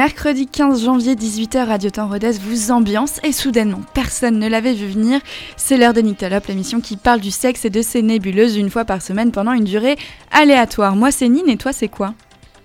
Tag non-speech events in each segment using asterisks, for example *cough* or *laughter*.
Mercredi 15 janvier, 18h, Radio Temps Rodez vous ambiance et soudainement, personne ne l'avait vu venir. C'est l'heure de Nictalope, l'émission qui parle du sexe et de ses nébuleuses une fois par semaine pendant une durée aléatoire. Moi c'est Nine et toi c'est quoi?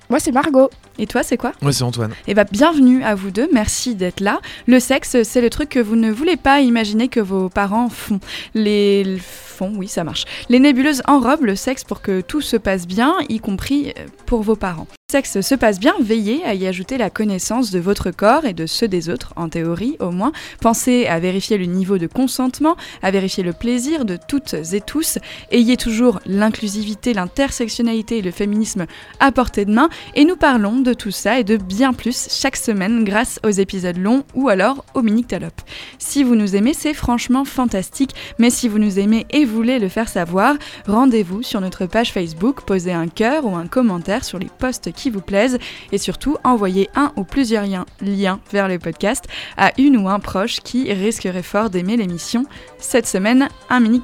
Moi c'est Margot. Et toi, c'est quoi? Moi, c'est Antoine. Eh bien, bienvenue à vous deux, merci d'être là. Le sexe, c'est le truc que vous ne voulez pas imaginer que vos parents font. Les font, oui, ça marche. Les nébuleuses enrobent le sexe pour que tout se passe bien, y compris euh, pour vos parents. Le sexe se passe bien, veillez à y ajouter la connaissance de votre corps et de ceux des autres, en théorie au moins. Pensez à vérifier le niveau de consentement, à vérifier le plaisir de toutes et tous. Ayez toujours l'inclusivité, l'intersectionnalité et le féminisme à portée de main. Et nous parlons de tout ça et de bien plus chaque semaine grâce aux épisodes longs ou alors au mini Talop. Si vous nous aimez, c'est franchement fantastique, mais si vous nous aimez et voulez le faire savoir, rendez-vous sur notre page Facebook, posez un cœur ou un commentaire sur les posts qui vous plaisent et surtout envoyez un ou plusieurs liens vers le podcast à une ou un proche qui risquerait fort d'aimer l'émission. Cette semaine, un mini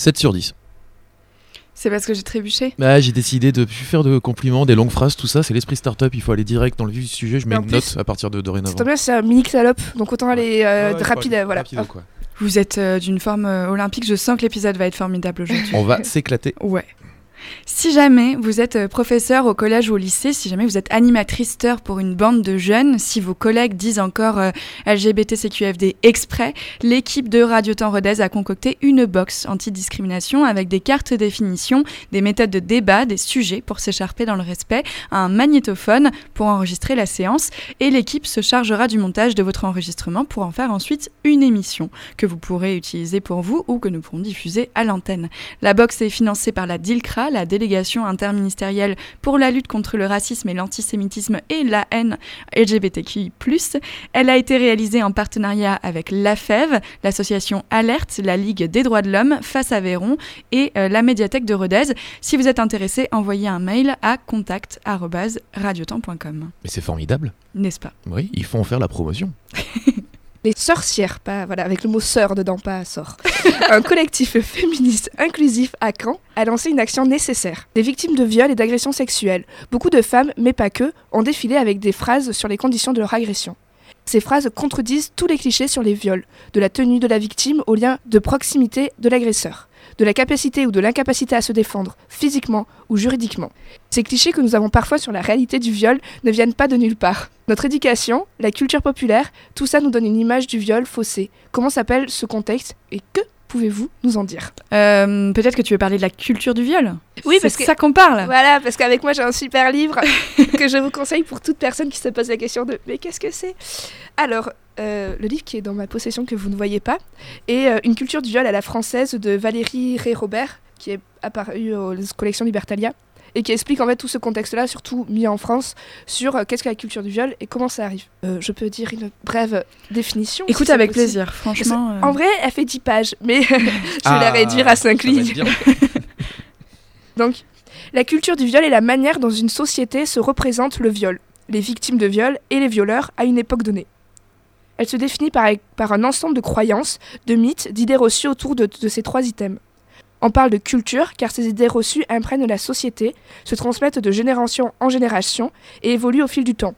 7 sur 10. C'est parce que j'ai trébuché bah, J'ai décidé de plus faire de compliments, des longues phrases, tout ça. C'est l'esprit startup. Il faut aller direct dans le vif du sujet. Je mets une note à partir de dorénavant. C'est bien, c'est un mini salope. Donc autant aller euh, rapide. Voilà. Vous êtes euh, d'une forme euh, olympique. Je sens que l'épisode va être formidable aujourd'hui. On va s'éclater. Ouais. Si jamais vous êtes euh, professeur au collège ou au lycée, si jamais vous êtes animatrice pour une bande de jeunes, si vos collègues disent encore euh, exprès, l'équipe de Radio Temps Rodez a concocté une box anti-discrimination avec des cartes définition, des méthodes de débat, des sujets pour s'écharper dans le respect, un magnétophone pour enregistrer la séance et l'équipe se chargera du montage de votre enregistrement pour en faire ensuite une émission que vous pourrez utiliser pour vous ou que nous pourrons diffuser à l'antenne. La box est financée par la DILCRA, la délégation interministérielle pour la lutte contre le racisme et l'antisémitisme et la haine LGBTQI+. Elle a été réalisée en partenariat avec l'AFEV, l'association Alerte, la Ligue des droits de l'homme, Face à Véron et euh, la médiathèque de Rodez. Si vous êtes intéressé, envoyez un mail à contact@radiotemps.com. Mais c'est formidable. N'est-ce pas? Oui, il faut en faire la promotion. *laughs* les sorcières, pas voilà, avec le mot sœur dedans, pas sort. *laughs* un collectif féministe inclusif à Caen a lancé une action nécessaire. Des victimes de viols et d'agressions sexuelles, beaucoup de femmes, mais pas que, ont défilé avec des phrases sur les conditions de leur agression. Ces phrases contredisent tous les clichés sur les viols, de la tenue de la victime au lien de proximité de l'agresseur de la capacité ou de l'incapacité à se défendre, physiquement ou juridiquement. Ces clichés que nous avons parfois sur la réalité du viol ne viennent pas de nulle part. Notre éducation, la culture populaire, tout ça nous donne une image du viol faussée. Comment s'appelle ce contexte et que pouvez-vous nous en dire? Euh, Peut-être que tu veux parler de la culture du viol? Oui, parce que ça qu'on parle. Voilà, parce qu'avec moi j'ai un super livre *laughs* que je vous conseille pour toute personne qui se pose la question de mais qu'est-ce que c'est? Alors, euh, le livre qui est dans ma possession que vous ne voyez pas est euh, Une culture du viol à la française de Valérie Ré-Robert qui est apparu aux collections Libertalia et qui explique en fait tout ce contexte-là, surtout mis en France, sur euh, qu'est-ce que la culture du viol et comment ça arrive. Euh, je peux dire une brève définition. Écoute avec plaisir, franchement. En vrai, elle fait 10 pages, mais *laughs* je vais la ah, réduire à 5 lignes. *laughs* Donc, la culture du viol est la manière dont une société se représente le viol, les victimes de viol et les violeurs à une époque donnée. Elle se définit par, par un ensemble de croyances, de mythes, d'idées reçues autour de ces trois items. On parle de culture car ces idées reçues imprègnent la société, se transmettent de génération en génération et évoluent au fil du temps.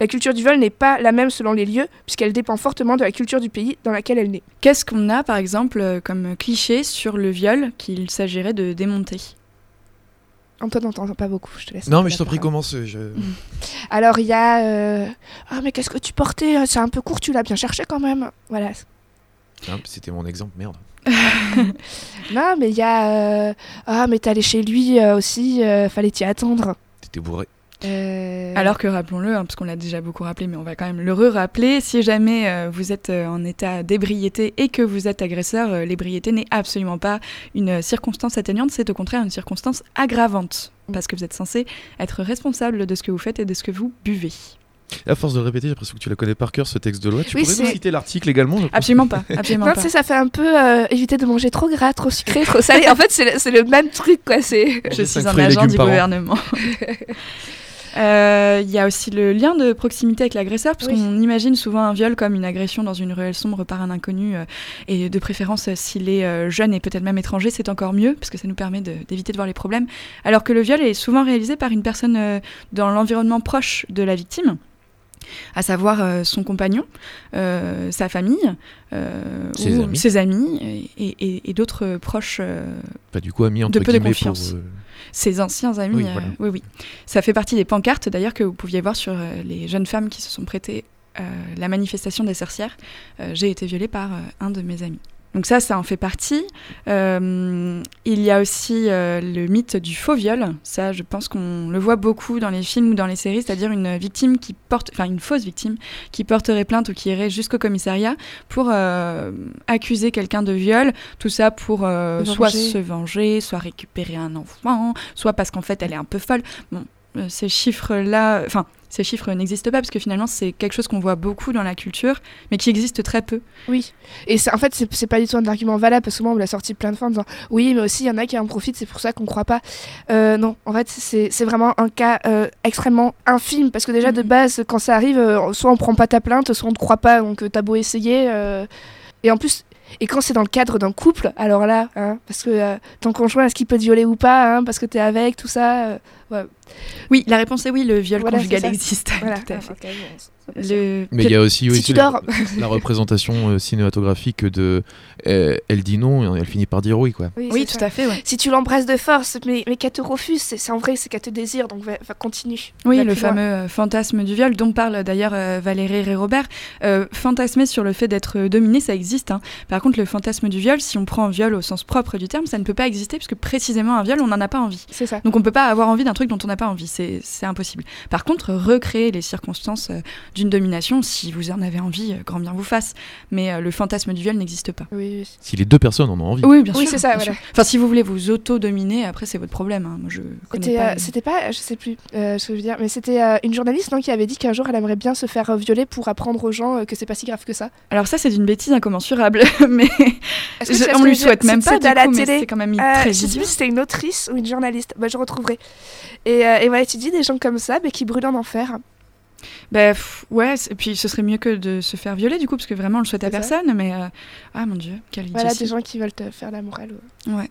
La culture du viol n'est pas la même selon les lieux, puisqu'elle dépend fortement de la culture du pays dans lequel elle naît. Qu'est-ce qu'on a, par exemple, euh, comme cliché sur le viol qu'il s'agirait de démonter? Antoine, on t'entend pas beaucoup, je te laisse. Non, mais je t'en prie, commence. Je... Alors, il y a. Euh, ah, mais qu'est-ce que tu portais? C'est un peu court, tu l'as bien cherché quand même. Voilà. C'était mon exemple, merde. *laughs* non, mais il y a. Euh, ah, mais t'es allé chez lui euh, aussi, euh, fallait t'y attendre. T'étais bourré. Alors que rappelons-le, hein, parce qu'on l'a déjà beaucoup rappelé, mais on va quand même le re-rappeler, si jamais vous êtes en état d'ébriété et que vous êtes agresseur, l'ébriété n'est absolument pas une circonstance atténuante, c'est au contraire une circonstance aggravante, parce que vous êtes censé être responsable de ce que vous faites et de ce que vous buvez. À force de le répéter, j'ai l'impression que tu la connais par cœur ce texte de loi. Tu Oui, pourrais nous citer l'article également je pense Absolument pas. *laughs* Absolument Non, pas. tu sais, ça fait un peu euh, éviter de manger trop gras, trop sucré, trop salé. en fait, c'est le, même truc, quoi. C'est. *laughs* Je suis un agent du gouvernement. *laughs* Euh, Il y a aussi le lien de proximité avec l'agresseur, parce Oui. qu'on imagine souvent un viol comme une agression dans une ruelle sombre par un inconnu, euh, et de préférence euh, s'il est euh, jeune et peut-être même étranger, c'est encore mieux, parce que ça nous permet d'éviter de, voir les problèmes. Alors que le viol est souvent réalisé par une personne euh, dans l'environnement proche de la victime à savoir euh, son compagnon, euh, sa famille, euh, Ses ou amis. ses amis et, et- et d'autres proches Pas du coup ami entre De peu de confiance. pour. ses anciens amis. Oui, voilà. oui, oui. Ça fait partie des pancartes d'ailleurs que vous pouviez voir sur les jeunes femmes qui se sont prêtées euh, la manifestation des sorcières. Euh, J'ai été violée par euh, un de mes amis. Donc ça, ça en fait partie. Euh, il y a aussi euh, le mythe du faux viol. Ça, je pense qu'on le voit beaucoup dans les films ou dans les séries, c'est-à-dire une victime qui porte, enfin une fausse victime qui porterait plainte ou qui irait jusqu'au commissariat pour euh, accuser quelqu'un de viol. Tout ça pour Se soit venger. se venger, soit récupérer un enfant, soit parce qu'en fait elle est un peu folle. Bon, ces chiffres-là, enfin ces chiffres n'existent pas parce que finalement c'est quelque chose qu'on voit beaucoup dans la culture, mais qui existe très peu. Oui. Et en fait, c'est pas du tout un argument valable parce que moi, on me l'a sorti plein de fois en disant oui, mais aussi il y en a qui en profitent, c'est pour ça qu'on croit pas. Euh, non, en fait, c'est vraiment un cas euh, extrêmement infime parce que déjà de Mhm. base, quand ça arrive, euh, soit on prend pas ta plainte, soit on te croit pas, donc euh, t'as beau essayer. euh, Et en plus. Et quand c'est dans le cadre d'un couple, alors là, hein, parce que euh, ton conjoint, est-ce qu'il peut te violer ou pas, hein, parce que t'es avec, tout ça. euh, Oui, la réponse est oui, le viol Voilà, conjugal existe. voilà. *laughs* Tout à fait. Ah, bon. Le... Mais il y a aussi, oui, Si la, dors. la représentation euh, cinématographique de. euh, elle dit non et elle finit par dire oui, quoi. Oui, tout ça. à fait. Ouais. Si tu l'embrasses de force, mais, mais qu'elle te refuse, c'est en vrai, c'est qu'elle te désire, donc va, va continue. Oui, Va le loin. fameux euh, fantasme du viol dont parle d'ailleurs euh, Valérie Ré-Robert. Euh, fantasmer sur le fait d'être dominé, ça existe. hein. Par contre, le fantasme du viol, si on prend viol au sens propre du terme, ça ne peut pas exister puisque précisément un viol, on n'en a pas envie. C'est ça. Donc on peut pas avoir envie d'un truc dont on n'a pas envie, c'est impossible. Par contre, recréer les circonstances euh, d'une domination, si vous en avez envie, euh, grand bien vous fasse. Mais euh, le fantasme du viol n'existe pas. Oui, oui. Si les deux personnes en ont envie. Oui, bien Oui, sûr. c'est ça, bien voilà. sûr. Enfin, si vous voulez vous auto-dominer, après c'est votre problème. hein. Moi, je connais C'était, pas. euh, C'était pas, je sais plus euh, ce que je veux dire, mais c'était euh, une journaliste non, qui avait dit qu'un jour elle aimerait bien se faire violer pour apprendre aux gens que c'est pas si grave que ça. Alors ça, c'est d'une bêtise incommensurable, *laughs* *laughs* mais que je- on lui souhaite même pas à la coup, télé. c'est quand même Euh, très je sais plus si c'était une autrice ou une journaliste. Bah, je retrouverai. Et, euh, et voilà, tu dis des gens comme ça, mais qui brûlent en enfer. Bah, pff, ouais, et puis ce serait mieux que de se faire violer du coup, parce que vraiment on le souhaite à personne, mais euh, ah mon dieu, quelle Voilà, des gens qui veulent te faire la morale. ouais. Ouais.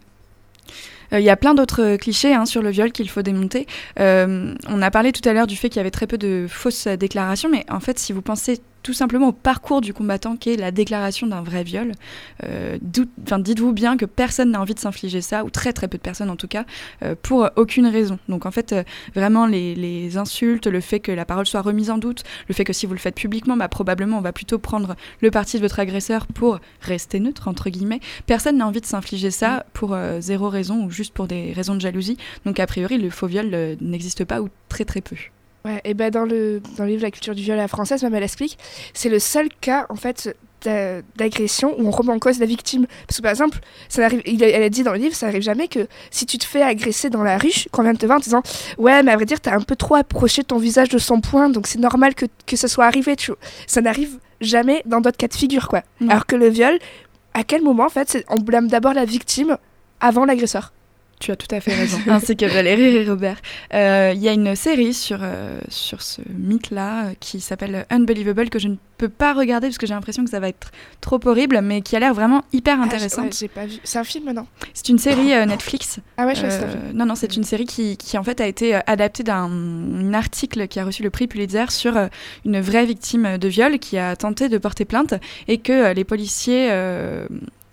Euh, Il y a plein d'autres euh, clichés hein, sur le viol qu'il faut démonter. Euh, on a parlé tout à l'heure du fait qu'il y avait très peu de fausses euh, déclarations, mais en fait, si vous pensez tout simplement au parcours du combattant qui est la déclaration d'un vrai viol, euh, dites-vous bien que personne n'a envie de s'infliger ça, ou très très peu de personnes en tout cas, euh, pour euh, aucune raison. Donc en fait, euh, vraiment les, les insultes, le fait que la parole soit remise en doute, le fait que si vous le faites publiquement, bah, probablement on va plutôt prendre le parti de votre agresseur pour rester neutre, entre guillemets. Personne n'a envie de s'infliger ça pour euh, zéro raison ou juste pour des raisons de jalousie. Donc a priori, le faux viol euh, n'existe pas ou très très peu. Ouais, et ben dans le, dans le livre La culture du viol à la française, même elle explique, c'est le seul cas en fait d'a- d'agression où on remet en cause la victime. Parce que par exemple, ça n'arrive, il a- elle a dit dans le livre, ça n'arrive jamais que si tu te fais agresser dans la rue, qu'on vient de te voir en disant Ouais, mais à vrai dire, t'as un peu trop approché ton visage de son poing, donc c'est normal que, que ça soit arrivé. Tu vois. Ça n'arrive jamais dans d'autres cas de figure, quoi. Non. Alors que le viol, à quel moment en fait, on blâme d'abord la victime avant l'agresseur? Tu as tout à fait *laughs* raison. Ainsi que Valérie et Robert. Euh, Il y a une série sur, euh, sur ce mythe-là euh, qui s'appelle Unbelievable que je ne peux pas regarder parce que j'ai l'impression que ça va être trop horrible, mais qui a l'air vraiment hyper Ah, intéressante. ouais, j'ai pas vu. C'est un film, non? C'est une série euh, Netflix. Ah ouais, je film. non, non, c'est une série qui, qui, en fait a été adaptée d'un un article qui a reçu le prix Pulitzer sur une vraie victime de viol qui a tenté de porter plainte et que les policiers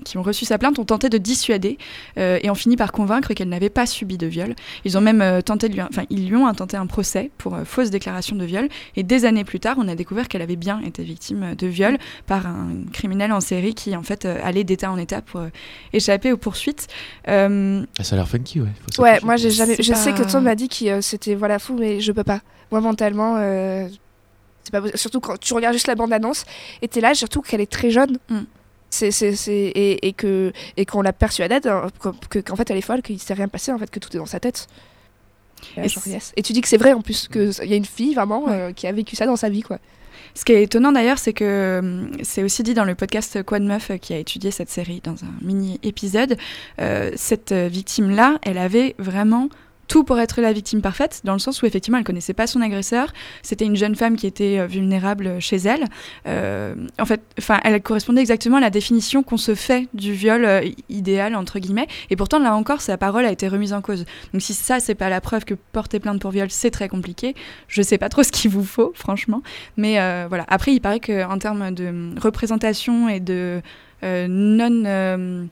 qui ont reçu sa plainte ont tenté de dissuader euh, et ont fini par convaincre qu'elle n'avait pas subi de viol. Ils ont même euh, tenté de lui, enfin ils lui ont intenté un procès pour euh, fausse déclaration de viol et des années plus tard, on a découvert qu'elle avait bien été victime de viol par un criminel en série qui en fait euh, allait d'état en état pour euh, échapper aux poursuites. Ça a l'air funky, ouais. Faut Ouais, moi j'ai jamais. Je sais que toi m'a dit que euh, c'était voilà fou, mais je peux pas. Moi mentalement, euh, c'est pas. Surtout quand tu regardes juste la bande annonce et t'es là, surtout qu'elle est très jeune. Mm. C'est, et, et que et qu'on la persuadait que- que- qu'en fait elle est folle, qu'il s'est rien passé, en fait que tout est dans sa tête. Et, genre, yes. et tu dis que c'est vrai en plus, qu'il y a une fille vraiment euh, qui a vécu ça dans sa vie, quoi. Ce qui est étonnant d'ailleurs, c'est que hum, c'est aussi dit dans le podcast Quad Meuf qui a étudié cette série dans un mini épisode. Euh, cette victime-là, elle avait vraiment tout pour être la victime parfaite, dans le sens où effectivement elle connaissait pas son agresseur, c'était une jeune femme qui était euh, vulnérable chez elle. Euh, en fait, enfin, elle correspondait exactement à la définition qu'on se fait du viol euh, idéal entre guillemets. Et pourtant là encore, sa parole a été remise en cause. Donc si ça c'est pas la preuve que porter plainte pour viol c'est très compliqué, je sais pas trop ce qu'il vous faut franchement. Mais voilà. Après, il paraît qu'en termes de représentation et de non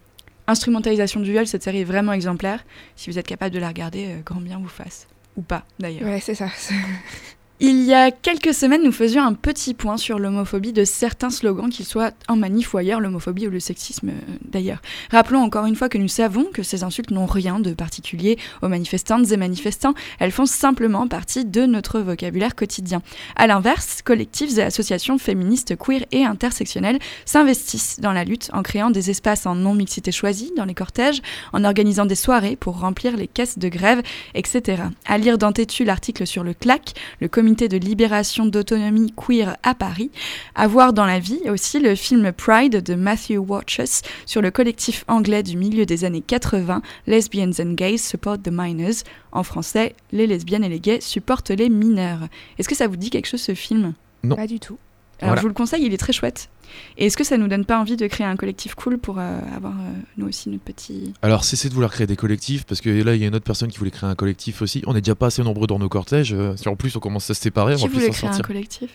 instrumentalisation du viol, cette série est vraiment exemplaire. Si vous êtes capable de la regarder, euh, grand bien vous fasse. Ou pas, d'ailleurs. Ouais, c'est ça. *laughs* Il y a quelques semaines, nous faisions un petit point sur l'homophobie de certains slogans, qu'ils soient en manif ou ailleurs, l'homophobie ou le sexisme euh, d'ailleurs. Rappelons encore une fois que nous savons que ces insultes n'ont rien de particulier aux manifestantes et manifestants, elles font simplement partie de notre vocabulaire quotidien. A l'inverse, collectifs et associations féministes, queer et intersectionnelles s'investissent dans la lutte en créant des espaces en non-mixité choisie dans les cortèges, en organisant des soirées pour remplir les caisses de grève, etc. À lire dans l'article sur le CLAC, le comité de libération d'autonomie queer à Paris. À voir dans la vie aussi le film Pride de Matthew Watches sur le collectif anglais du milieu des années 80, Lesbians and Gays Support the Minors. En français, les lesbiennes et les gays supportent les mineurs. Est-ce que ça vous dit quelque chose ce film? Non. Pas du tout. Alors je vous le conseille, il est très chouette. Et est-ce que ça nous donne pas envie de créer un collectif cool pour euh, avoir euh, nous aussi notre petit. Alors cessez de vouloir créer des collectifs parce que là il y a une autre personne qui voulait créer un collectif aussi. On n'est déjà pas assez nombreux dans nos cortèges. Euh, si en plus on commence à se séparer, qui on va plus s'en sortir. un collectif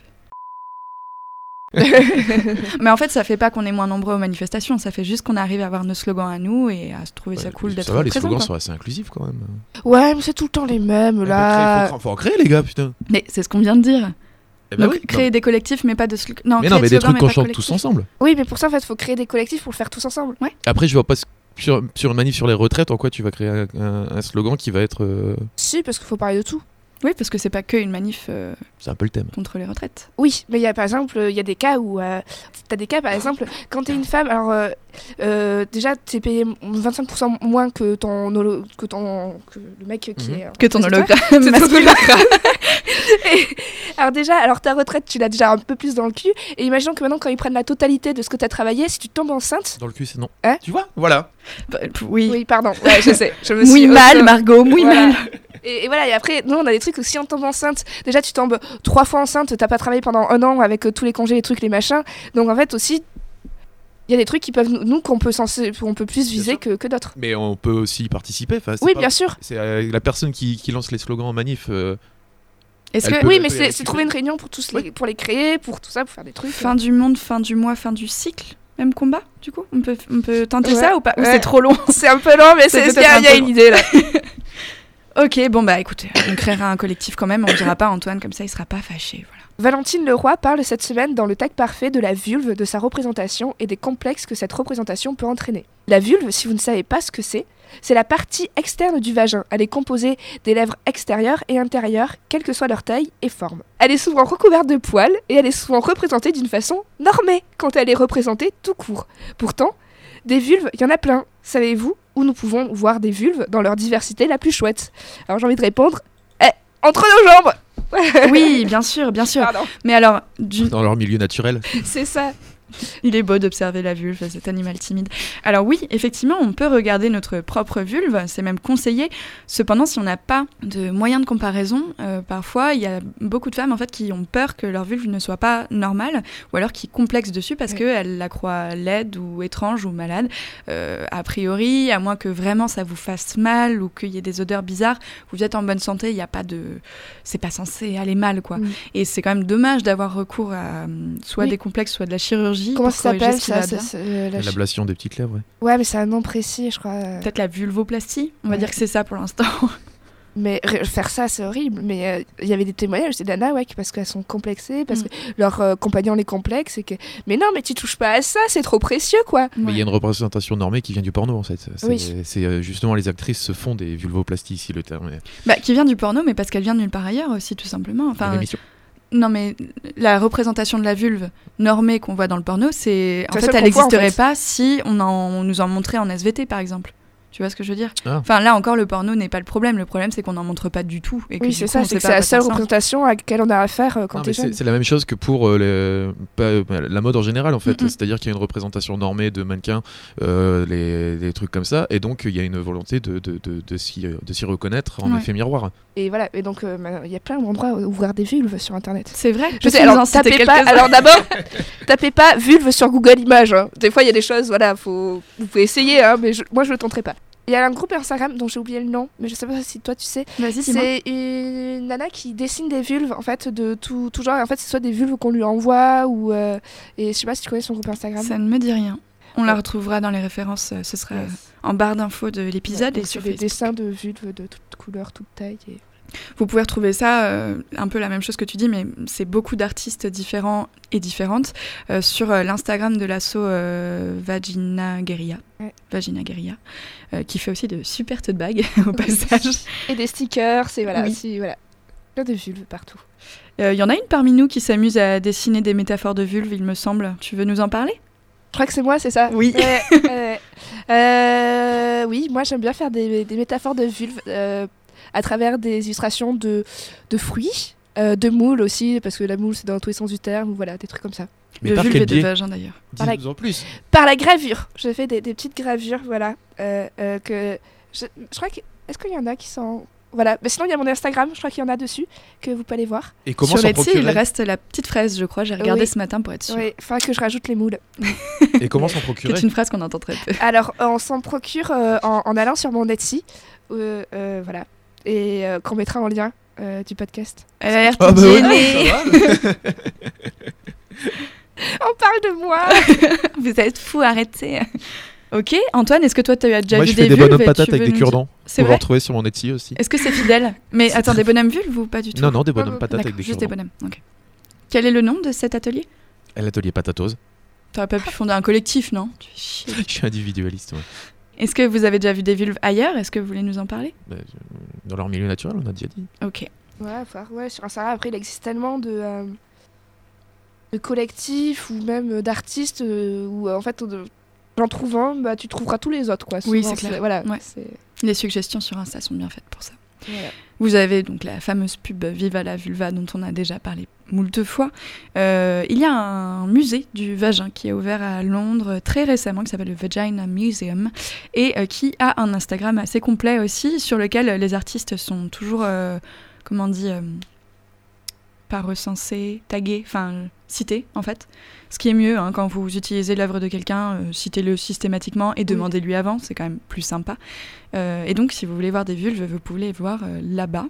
*laughs* mais en fait, ça fait pas qu'on est moins nombreux aux manifestations, ça fait juste qu'on arrive à avoir nos slogans à nous et à se trouver ça cool d'être Ça va, les présent, slogans quoi. sont assez inclusifs quand même. Ouais, mais c'est tout le temps les mêmes là. créer, faut, faut en créer les gars, putain. Mais c'est ce qu'on vient de dire. Eh ben Donc oui, créer des collectifs, mais pas de slogans. Non, Mais non, mais des slogans, trucs qu'on chante tous ensemble. Oui, mais pour ça, en fait, faut créer des collectifs pour le faire tous ensemble. Après, je vois pas sur, sur une manif sur les retraites en quoi tu vas créer un, un- un slogan qui va être. euh, Si, parce qu'il faut parler de tout. Oui, parce que c'est pas que une manif euh, C'est un peu le thème. contre les retraites. Oui, mais il y a par exemple, il y a des cas où euh, t'as des cas par exemple quand t'es une femme, alors euh, euh, déjà t'es payé 25% moins que ton holo- que ton que le mec qui Mhm. est Que ton hologramme *laughs* *laughs* *laughs* Alors déjà, alors ta retraite, tu l'as déjà un peu plus dans le cul. Et imaginons que maintenant, quand ils prennent la totalité de ce que t'as travaillé, si tu tombes enceinte, Dans le cul, c'est non. Hein tu vois Voilà. Bah, Oui. oui, pardon, ouais, je sais, je me suis Mouille mal, Margot, mouille Voilà. mal. Et, et voilà, et après, nous, on a des trucs où si on tombe enceinte, déjà tu tombes trois fois enceinte, t'as pas travaillé pendant un an avec euh, tous les congés, les trucs, les machins. Donc en fait, aussi, il y a des trucs qui peuvent, nous, qu'on peut, qu'on peut plus viser que, que d'autres. Mais on peut aussi y participer. enfin, c'est Oui, pas- bien sûr. C'est euh, la personne qui, qui lance les slogans en manif. euh, Est-ce que Oui, mais c'est trouver une réunion pour, tous les, pour les créer, pour tout ça, pour faire des trucs. fin du monde, fin du mois, fin du cycle même combat, du coup On peut, on peut tenter Ouais. ça ou pas Ou Ouais. c'est trop long? *laughs* C'est un peu long, mais *laughs* C'est c'est- il y a, un y a une long. idée là. *laughs* Ok, bon bah écoutez, on créera un collectif quand même, on dira pas à Antoine, comme ça il sera pas fâché. Voilà. Valentine Leroy parle cette semaine dans le tag parfait de la vulve, de sa représentation et des complexes que cette représentation peut entraîner. La vulve, si vous ne savez pas ce que c'est, c'est la partie externe du vagin. Elle est composée des lèvres extérieures et intérieures, quelle que soit leur taille et forme. Elle est souvent recouverte de poils et elle est souvent représentée d'une façon normée quand elle est représentée tout court. Pourtant, des vulves, il y en a plein. Savez-vous où nous pouvons voir des vulves dans leur diversité la plus chouette? Alors j'ai envie de répondre, eh, entre nos jambes Oui, bien sûr, bien sûr. Pardon. Mais alors, du- dans leur milieu naturel. C'est ça. Il est beau d'observer la vulve, cet animal timide. Alors oui, effectivement, on peut regarder notre propre vulve, c'est même conseillé. Cependant, si on n'a pas de moyens de comparaison, euh, parfois il y a beaucoup de femmes en fait qui ont peur que leur vulve ne soit pas normale, ou alors qui complexent dessus parce Ouais. qu'elles la croient laide ou étrange ou malade. Euh, a priori, à moins que vraiment ça vous fasse mal ou qu'il y ait des odeurs bizarres, vous êtes en bonne santé, il n'y a pas de, c'est pas censé aller mal quoi. Et c'est quand même dommage d'avoir recours à soit Oui. des complexes, soit de la chirurgie. Comment pour ça s'appelle ça, c'est, euh, la L'ablation des petites lèvres. ouais. Ouais, mais c'est un nom précis, je crois. Peut-être la vulvoplastie, on va dire que c'est ça pour l'instant. *laughs* Mais faire ça, c'est horrible. Mais euh, il y avait des témoignages des nanas, ouais, parce qu'elles sont complexées, parce Mm. que leur euh, compagnon les complexe, et que. Mais non, mais tu touches pas à ça, c'est trop précieux, quoi. Mais il y a une représentation normée qui vient du porno en fait. C'est Oui. c'est, euh, justement les actrices se font des vulvoplasties ici le terme. est- Bah, qui vient du porno, mais parce qu'elle vient de nulle part ailleurs aussi, tout simplement. Enfin, l'émission. Non, mais la représentation de la vulve normée qu'on voit dans le porno, c'est en fait, elle en n'existerait fait. pas si on, en, on nous en montrait en SVT, par exemple. Tu vois ce que je veux dire Ah. Enfin, là encore, le porno n'est pas le problème. Le problème, c'est qu'on n'en montre pas du tout. Et que Oui, c'est ça, c'est la seule représentation à laquelle on a affaire euh, quand t'es jeune. c'est la même chose que pour euh, les- euh, la mode en général en fait. C'est-à-dire qu'il y a une représentation normée de mannequins, euh, les, des trucs comme ça, et donc il y a une volonté de, de, de, de s'y de s'y reconnaître en Ouais. effet miroir. Et voilà, et donc euh, il y a plein d'endroits où voir des vulves sur internet. C'est vrai. Je sais, alors tapez pas, alors d'abord, *laughs* tapez pas vulve sur Google Images. hein. Des fois, il y a des choses, voilà, faut, vous pouvez essayer, hein, mais je- moi, je le tenterai pas. Il y a un groupe Instagram dont j'ai oublié le nom, mais je sais pas si toi tu sais. Vas-y. C'est une nana qui dessine des vulves, en fait, de tout, tout genre. Et en fait, c'est soit des vulves qu'on lui envoie, ou. euh, et je sais pas si tu connais son groupe Instagram. Ça ne me dit rien. On la retrouvera dans les références. euh, Ce sera Yes. en barre d'infos de l'épisode et sur des Facebook. dessins de vulves de toutes couleurs, toutes tailles. et- Vous pouvez retrouver ça, euh, un peu la même chose que tu dis, mais c'est beaucoup d'artistes différents et différentes euh, sur euh, l'Instagram de l'asso Vagina Guerilla, Ouais. Vagina Guerilla, qui fait aussi de super tote bags *laughs* au passage. Et des stickers, c'est voilà, Oui. c'est- voilà. Plein de vulves partout. Il y en a une parmi nous qui s'amuse à dessiner des métaphores de vulve, il me semble. Tu veux nous en parler? Je crois que c'est moi, c'est ça? Oui. Euh, oui, moi j'aime bien faire des, des métaphores de vulve à travers des illustrations de, de fruits, euh, de moules aussi, parce que la moule c'est dans tous les sens du terme, ou voilà, des trucs comme ça. Mais de par vulve quel et de biais vagin d'ailleurs. Par la- plus. Par la gravure, je fais des, des petites gravures, voilà, euh, euh, que je, je crois que est-ce qu'il y en a qui sont voilà, mais sinon il y a mon Instagram, je crois qu'il y en a dessus que vous pouvez aller voir. Et comment Sur Etsy, il reste la petite fraise, je crois. J'ai regardé Oui. ce matin pour être sûre. Oui, faudra que je rajoute les moules. Et comment s'en *laughs* C'est procurer une phrase qu'on entend très peu. Alors, on s'en procure euh, en, en allant sur mon Etsy, euh, euh, voilà, et euh, qu'on mettra en lien euh, du podcast. Elle a l'air Ah bah toute ouais, gênée. *laughs* On parle de moi *laughs* Vous êtes fous, arrêtez. Ok, Antoine, est-ce que toi, tu as déjà Moi vu je fais des bonhommes patates avec des cure-dents. C'est vrai retrouver sur mon Etsy aussi. Est-ce que c'est fidèle *laughs* Mais attends, très- des bonhommes vulves ou pas du tout Non, non, des bonhommes non, patates avec des juste des cure-dents. bonhommes. Ok. Quel est le nom de cet atelier L'atelier patatose. T'aurais pas pu fonder un collectif, non? Je suis individualiste. ouais. Est-ce que vous avez déjà vu des vulves ailleurs? Est-ce que vous voulez nous en parler? Bah, Dans leur milieu naturel, on a déjà dit. Ok. Ouais, enfin, ouais, sur Instagram, après, il existe tellement de, euh, de collectifs ou même d'artistes euh, où, euh, en fait, en trouvant, bah, tu trouveras tous les autres, quoi. Oui, c'est clair. Voilà, Ouais. c'est- Les suggestions sur Insta sont bien faites pour ça. Vous avez donc la fameuse pub Viva la vulva dont on a déjà parlé moult fois. Euh, il y a un musée du vagin qui est ouvert à Londres très récemment qui s'appelle le Vagina Museum et euh, qui a un Instagram assez complet aussi sur lequel les artistes sont toujours, euh, comment on dit, pas recensés, tagués, enfin cités en fait. Ce qui est mieux hein, quand vous utilisez l'œuvre de quelqu'un, euh, citez-le systématiquement et demandez-lui avant, c'est quand même plus sympa. Euh, et donc si vous voulez voir des vulves, vous pouvez les voir euh, là-bas.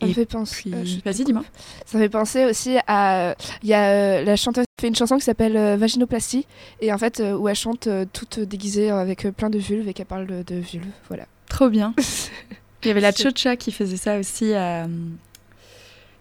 Ça Et fait penser. Puis, vas-y, dis-moi. Ça fait penser aussi à. Il y a la chanteuse qui fait une chanson qui s'appelle Vaginoplastie, et en fait, où elle chante toute déguisée avec plein de vulves et qu'elle parle de, de vulves. Voilà. Trop bien. *laughs* Il y avait la Chocha qui faisait ça aussi. euh,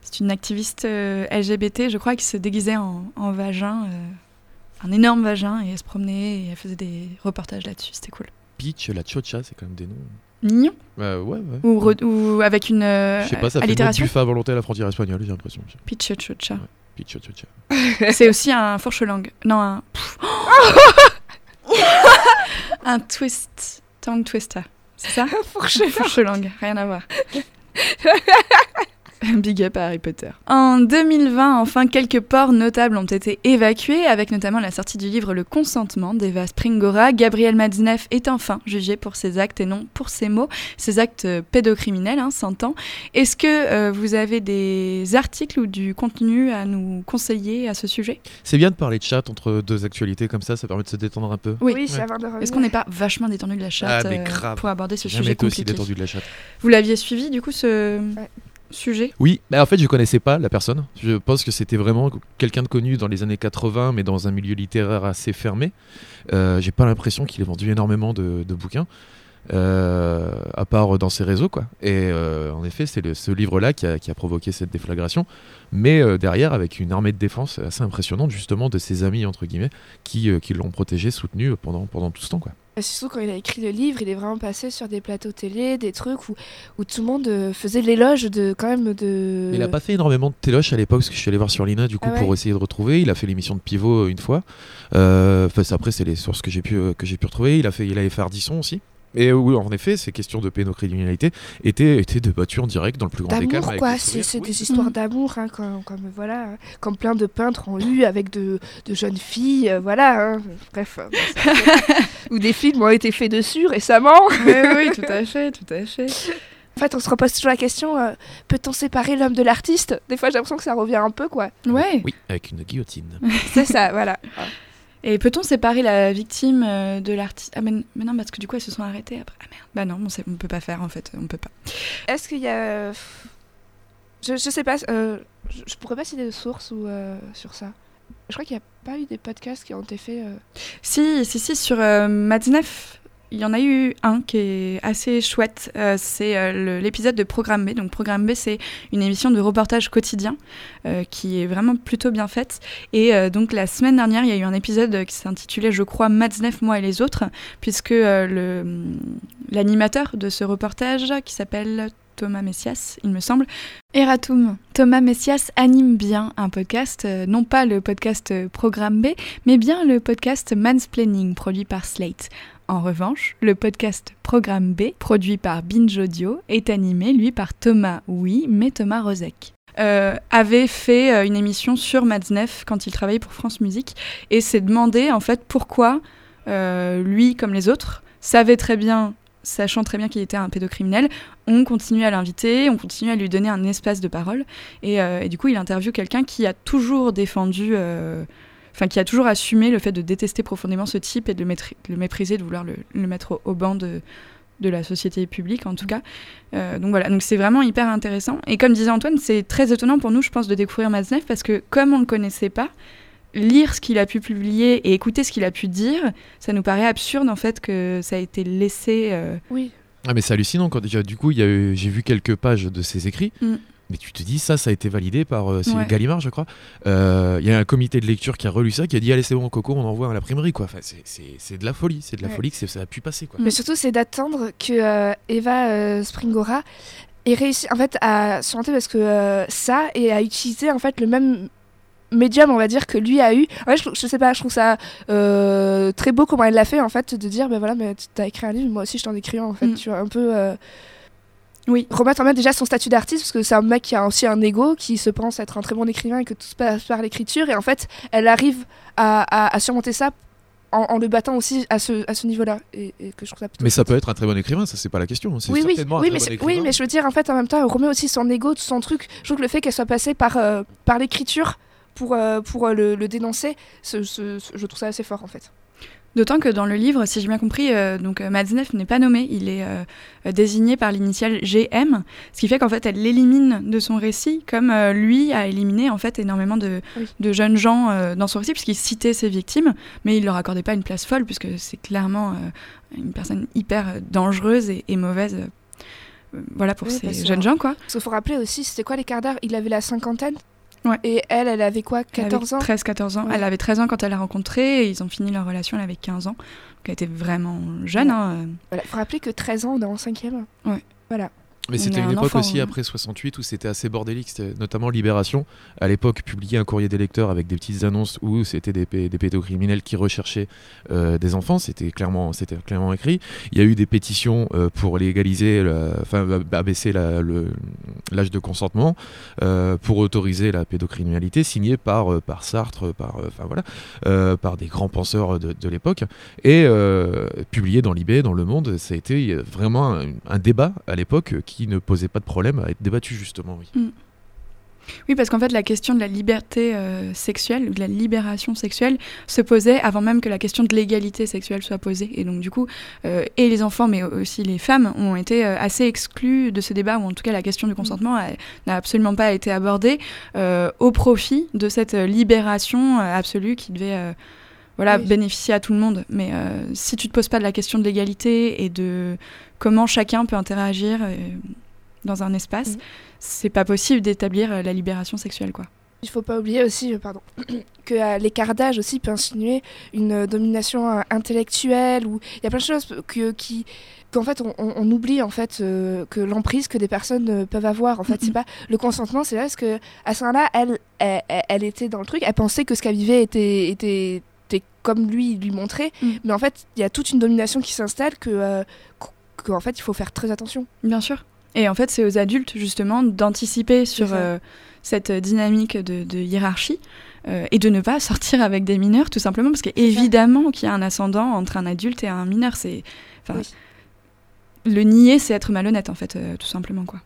C'est une activiste euh, LGBT, je crois, qui se déguisait en, en vagin, euh, un énorme vagin, et elle se promenait et elle faisait des reportages là-dessus. C'était cool. Peach, la chocha, c'est quand même des noms. Mignon. Ouais, ouais. Ou, re- ou avec une euh, Je sais pas, ça fait allitération. buffet à volonté à la frontière espagnole, j'ai l'impression. Chocha. Peach, chocha. *laughs* C'est aussi un fourche-langue. Non, un. *laughs* Un twist. Tongue twister. C'est ça? Fourche- Fourche-langue, rien à voir. *laughs* *laughs* Big up à Harry Potter. En 2020, enfin, quelques ports notables ont été évacués, avec notamment la sortie du livre Le consentement d'Eva Springora. Gabriel Matzneff est enfin jugé pour ses actes et non pour ses mots, ses actes euh, pédocriminels, hein, s'entend. Est-ce que euh, vous avez des articles ou du contenu à nous conseiller à ce sujet? C'est bien de parler de chat entre deux actualités comme ça, ça permet de se détendre un peu. Oui. Oui, c'est Ouais. avant de revenir. Est-ce qu'on n'est pas vachement détendu de la chatte Ah, mais euh, grave. pour aborder ce jamais sujet été aussi compliqué? détendu de la chatte. Vous l'aviez suivi, du coup, ce Ouais. Oui, mais en fait, je connaissais pas la personne. Je pense que c'était vraiment quelqu'un de connu dans les années 80, mais dans un milieu littéraire assez fermé. Euh, J'ai pas l'impression qu'il ait vendu énormément de, bouquins, euh, à part dans ses réseaux, quoi. Et euh, en effet, c'est ce livre-là qui a, provoqué cette déflagration, mais derrière, avec une armée de défense assez impressionnante, justement, de ses amis, entre guillemets, qui, l'ont protégé, soutenu pendant, tout ce temps. Surtout quand il a écrit le livre, il est vraiment passé sur des plateaux télé, des trucs où, où tout le monde euh, faisait l'éloge de quand même de. Il a pas fait énormément de téloches à l'époque, parce que je suis allé voir sur Lina du coup Ah ouais pour essayer de retrouver. Il a fait l'émission de Pivot euh, une fois. Euh, après, c'est les sources que j'ai pu, que j'ai pu retrouver. Il, a fait, il avait fait Ardisson aussi. Et oui, en effet, ces questions de pédocriminalité étaient, étaient débattues en direct dans le plus grand des avec quoi. C'est Oui. des histoires Mm. d'amour, hein, comme, comme, voilà, hein, comme plein de peintres ont eu avec de, de jeunes filles, euh, voilà. hein. Bref. euh, *laughs* Ou des films ont été faits dessus récemment. oui, *laughs* oui, tout à fait, tout à fait. En fait, on se repose toujours la question euh, peut-on séparer l'homme de l'artiste? Des fois, j'ai l'impression que ça revient un peu, quoi. Ouais. Oui, avec une guillotine. C'est ça, voilà. *laughs* Et peut-on séparer la victime euh, de l'artiste Ah mais, mais non, parce que du coup, elles se sont arrêtées après. Ah merde. Bah non, on, on peut pas faire en fait, on peut pas. Est-ce qu'il y a. Je, je sais pas, euh, je, je pourrais pas citer de source ou, euh, sur ça. Je crois qu'il n'y a pas eu des podcasts qui ont été faits. euh, Si, si, si, sur Matzneff, il y en a eu un qui est assez chouette. Euh, c'est euh, l'épisode de Programme B. Donc, Programme B, c'est une émission de reportage quotidien euh, qui est vraiment plutôt bien faite. Et donc, la semaine dernière, il y a eu un épisode qui s'intitulait, je crois, Matzneff, moi et les autres, puisque l'animateur de ce reportage, qui s'appelle Thomas Messias, il me semble, Eratum. Thomas Messias anime bien un podcast, non pas le podcast Programme B, mais bien le podcast Mansplaining produit par Slate. En revanche, le podcast Programme B, produit par Binge Audio, est animé, lui, par Thomas, oui, mais Thomas Rozek. Euh, avait fait euh, une émission sur Matzneff quand il travaillait pour France Musique et s'est demandé en fait pourquoi euh, lui, comme les autres, savait très bien, sachant très bien qu'il était un pédocriminel, on continue à l'inviter, on continue à lui donner un espace de parole et, et du coup il interviewe quelqu'un qui a toujours défendu enfin qui a toujours assumé le fait de détester profondément ce type et de le, maîtri- de le mépriser, de vouloir le, le mettre au, au banc de, de la société publique en tout cas. Euh, donc voilà, donc c'est vraiment hyper intéressant. Et comme disait Antoine, c'est très étonnant pour nous, je pense, de découvrir Matzneff parce que comme on ne le connaissait pas, lire ce qu'il a pu publier et écouter ce qu'il a pu dire, ça nous paraît absurde en fait que ça a été laissé. euh, Oui. Ah mais c'est hallucinant quand déjà du coup il y a eu- j'ai vu quelques pages de ses écrits. Mm. Mais tu te dis ça, ça a été validé par euh, c'est Ouais. Gallimard, je crois. Euh, Il y a un comité de lecture qui a relu ça, qui a dit allez c'est bon Coco, on envoie à l'imprimerie quoi. Enfin, c'est- c'est c'est de la folie, c'est de la Ouais. folie que ça a pu passer quoi. Mais surtout, c'est d'attendre que euh, Eva euh, Springora ait réussi en fait à surmonter parce que euh, ça et à utiliser en fait le même médium on va dire que lui a eu en fait, je, je sais pas je trouve ça euh, très beau comment elle l'a fait en fait de dire ben voilà mais tu as écrit un livre moi aussi je t'en écris un en fait Mm. tu vois un peu euh, Oui. remettre en main déjà son statut d'artiste parce que c'est un mec qui a aussi un ego qui se pense être un très bon écrivain et que tout se passe par l'écriture et en fait elle arrive à, à- à surmonter ça en, en le battant aussi à ce, à ce niveau-là et, et que je trouve ça plutôt Mais ça peut être un très bon écrivain, ça c'est pas la question. C'est oui, oui, un oui, très mais, bon c'est- écrivain. oui, mais je veux dire, en fait, en même temps, elle remet aussi son ego, tout son truc. Je trouve que le fait qu'elle soit passée par, euh, par l'écriture pour, euh, pour euh, le, le dénoncer, ce- ce- ce- je trouve ça assez fort, en fait. D'autant que dans le livre, si j'ai bien compris, euh, donc euh, Matzneff n'est pas nommé, il est euh, désigné par l'initiale GM, ce qui fait qu'en fait elle l'élimine de son récit, comme euh, lui a éliminé en fait énormément de, Oui. de jeunes gens dans son récit, puisqu'il citait ses victimes, mais il leur accordait pas une place folle, puisque c'est clairement une personne hyper dangereuse et, et mauvaise. voilà pour Oui, ces jeunes gens quoi. Parce qu'il faut rappeler aussi, c'était quoi l'écart d'âge Il avait la cinquantaine? Ouais. Et elle, elle avait quoi 14 ans 13-14 ans. Ouais. Elle avait 13 ans quand elle l'a rencontré et ils ont fini leur relation, elle avait 15 ans. Donc elle était vraiment jeune. Ouais. hein. Il faut rappeler que 13 ans, on est en cinquième. Ouais. Voilà. Mais c'était une un époque enfant, aussi ouais. après 68 où c'était assez bordélique, c'était notamment Libération. À l'époque, publiait un courrier des lecteurs avec des petites annonces où c'était des, des pédocriminels qui recherchaient euh, des enfants. C'était clairement, c'était clairement écrit. Il y a eu des pétitions euh, pour légaliser, enfin ab- abaisser l'âge de consentement, euh, pour autoriser la pédocriminalité, signées par euh, par Sartre, par euh, enfin voilà, euh, par des grands penseurs de, de l'époque et euh, publié dans l'IB, dans Le Monde. Ça a été euh, vraiment un, un débat à l'époque euh, qui ne posait pas de problème à être débattu justement. Oui. Oui, parce qu'en fait, la question de la liberté euh, sexuelle, de la libération sexuelle, se posait avant même que la question de l'égalité sexuelle soit posée. Et donc, du coup, euh, et les enfants, mais aussi les femmes, ont été euh, assez exclus de ce débat, ou en tout cas, la question du consentement a- n'a absolument pas été abordée euh, au profit de cette libération euh, absolue qui devait. Voilà, Oui. bénéficier à tout le monde. Mais euh, si tu te poses pas de la question de l'égalité et de comment chacun peut interagir euh, dans un espace, Mhm. c'est pas possible d'établir euh, la libération sexuelle, quoi. Il faut pas oublier aussi, pardon, *clears throat* que l'écart d'âge aussi peut insinuer une domination intellectuelle ou il y a plein de choses que, qui qu'en fait on, oublie en fait euh, que l'emprise que des personnes euh, peuvent avoir en fait c'est pas le consentement c'est là parce que à ce moment-là elle, elle elle elle était dans le truc elle pensait que ce qu'elle vivait était était comme lui il lui montrait. Mm. Mais en fait, il y a toute une domination qui s'installe que, euh, qu- qu'en fait, il faut faire très attention. Bien sûr. Et en fait, c'est aux adultes, justement, d'anticiper sur euh, cette dynamique de, de hiérarchie euh, et de ne pas *laughs* sortir avec des mineurs, tout simplement, parce qu'évidemment qu'il y a un ascendant entre un adulte et un mineur. C'est, Oui. Le nier, c'est être malhonnête, en fait, euh, tout simplement, quoi.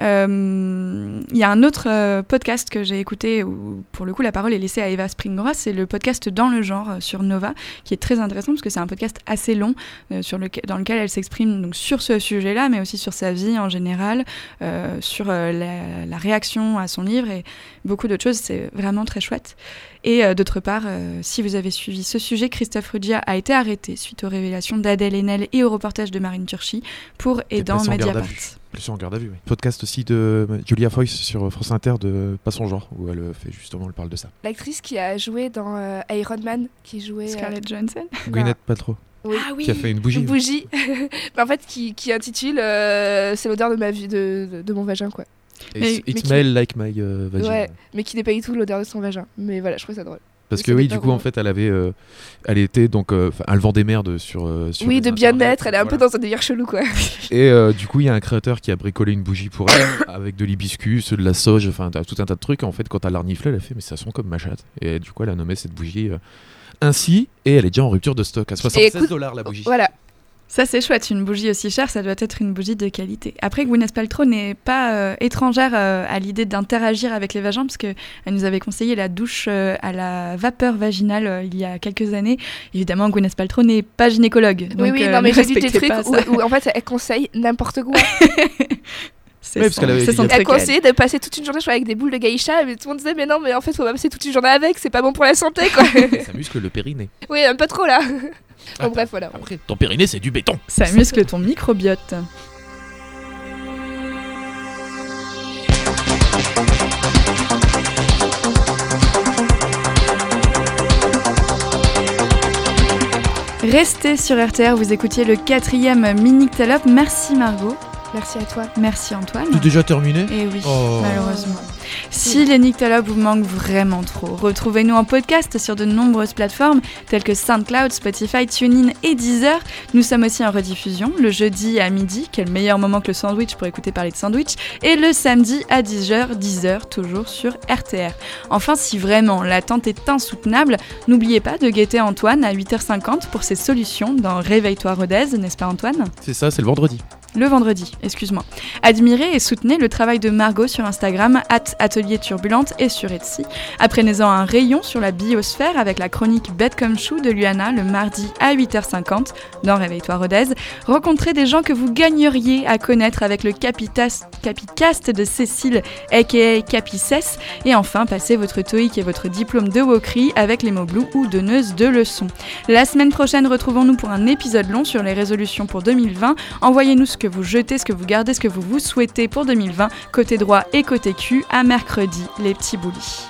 Euh, Il y a un autre euh, podcast que j'ai écouté où, pour le coup, la parole est laissée à Eva Springross. C'est le podcast Dans le genre euh, sur Nova, qui est très intéressant parce que c'est un podcast assez long sur lequel, dans lequel elle s'exprime donc sur ce sujet-là, mais aussi sur sa vie en général, sur la, la réaction à son livre et beaucoup d'autres choses. C'est vraiment très chouette. Et euh, d'autre part, euh, si vous avez suivi ce sujet, Christophe Ruggia a été arrêté suite aux révélations d'Adèle Haenel et au reportage de Marine Turchi pour à Mediapart. Plus en garde à vue, oui. Podcast aussi de Julia Foyce sur France Inter de Pas son genre, où elle euh, fait justement, elle parle de ça. L'actrice qui a joué dans euh, Iron Man, qui jouait. euh, Scarlett Johansson. Gwyneth Paltrow, oui. Ah oui qui a fait une bougie. Une bougie, *laughs* en fait, qui, qui intitule euh, C'est l'odeur de ma vie, de, de, de mon vagin, quoi. Et Mais- It mais qui- like my euh, vagina. Ouais, mais qui n'est pas du tout l'odeur de son vagin. Mais voilà, je trouve ça drôle. Parce que oui, du coup, en fait, elle avait, euh, elle était donc, euh, elle vendait merde sur. euh, sur oui, de bien-être, elle est un peu dans un délire chelou, quoi. *laughs* Et euh, du coup, il y a un créateur qui a bricolé une bougie pour elle *coughs* avec de l'hibiscus, de la sauge, enfin tout un tas de trucs. En fait, quand elle l'a reniflé, elle a fait mais ça sent comme ma chatte. Et du coup, elle a nommé cette bougie euh, ainsi. Et elle est déjà en rupture de stock à 76 écoute, dollars la bougie. Voilà. Ça, c'est chouette. Une bougie aussi chère, ça doit être une bougie de qualité. Après, Gwyneth Paltrow n'est pas euh, étrangère euh, à l'idée d'interagir avec les vagins, parce qu'elle nous avait conseillé la douche euh, à la vapeur vaginale euh, il y a quelques années. Évidemment, Gwyneth Paltrow n'est pas gynécologue. oui, donc, oui, euh, non, mais j'ai lu des trucs où, en fait, elle conseille n'importe quoi. *laughs* C'est a- Elle elle. conseillait de passer toute une journée crois, avec des boules de geisha, mais tout le monde disait, mais non, mais en fait, faut pas passer toute une journée avec, c'est pas bon pour la santé, quoi. *laughs* Ça muscle le périnée. oui, un peu trop là. Ah, Bon, bref, voilà. Après, ton périnée, c'est du béton. Ça muscle ton microbiote. Restez sur RTR, vous écoutiez le quatrième Mini Up. Merci Margot, Merci à toi. merci Antoine. C'est déjà terminé Et oui, Oh. malheureusement. Si les Nyctalopes vous manquent vraiment trop, retrouvez-nous en podcast sur de nombreuses plateformes telles que SoundCloud, Spotify, TuneIn et Deezer. Nous sommes aussi en rediffusion le jeudi à midi, quel meilleur moment que le sandwich pour écouter parler de sandwich, et le samedi à 10h, 10h toujours sur RTR. Enfin, si vraiment l'attente est insoutenable, n'oubliez pas de guetter Antoine à 8h50 pour ses solutions dans Réveille-toi Rodez, n'est-ce pas Antoine? C'est ça, c'est le vendredi. Le vendredi, excuse-moi. Admirez et soutenez le travail de Margot sur Instagram, at Atelier Turbulente et sur Etsy. Apprenez-en un rayon sur la biosphère avec la chronique Bête comme chou de Luana le mardi à 8h50 dans Réveille-toi Rodez. Rencontrez des gens que vous gagneriez à connaître avec le Capicast de Cécile, aka Capices. Et enfin, passez votre TOEIC et votre diplôme de Wokri avec les mots ou donneuse de leçons. La semaine prochaine, retrouvons-nous pour un épisode long sur les résolutions pour 2020. Envoyez-nous que vous jetez, ce que vous gardez, ce que vous vous souhaitez pour 2020, côté droit et côté cul, à mercredi, les petits boulis.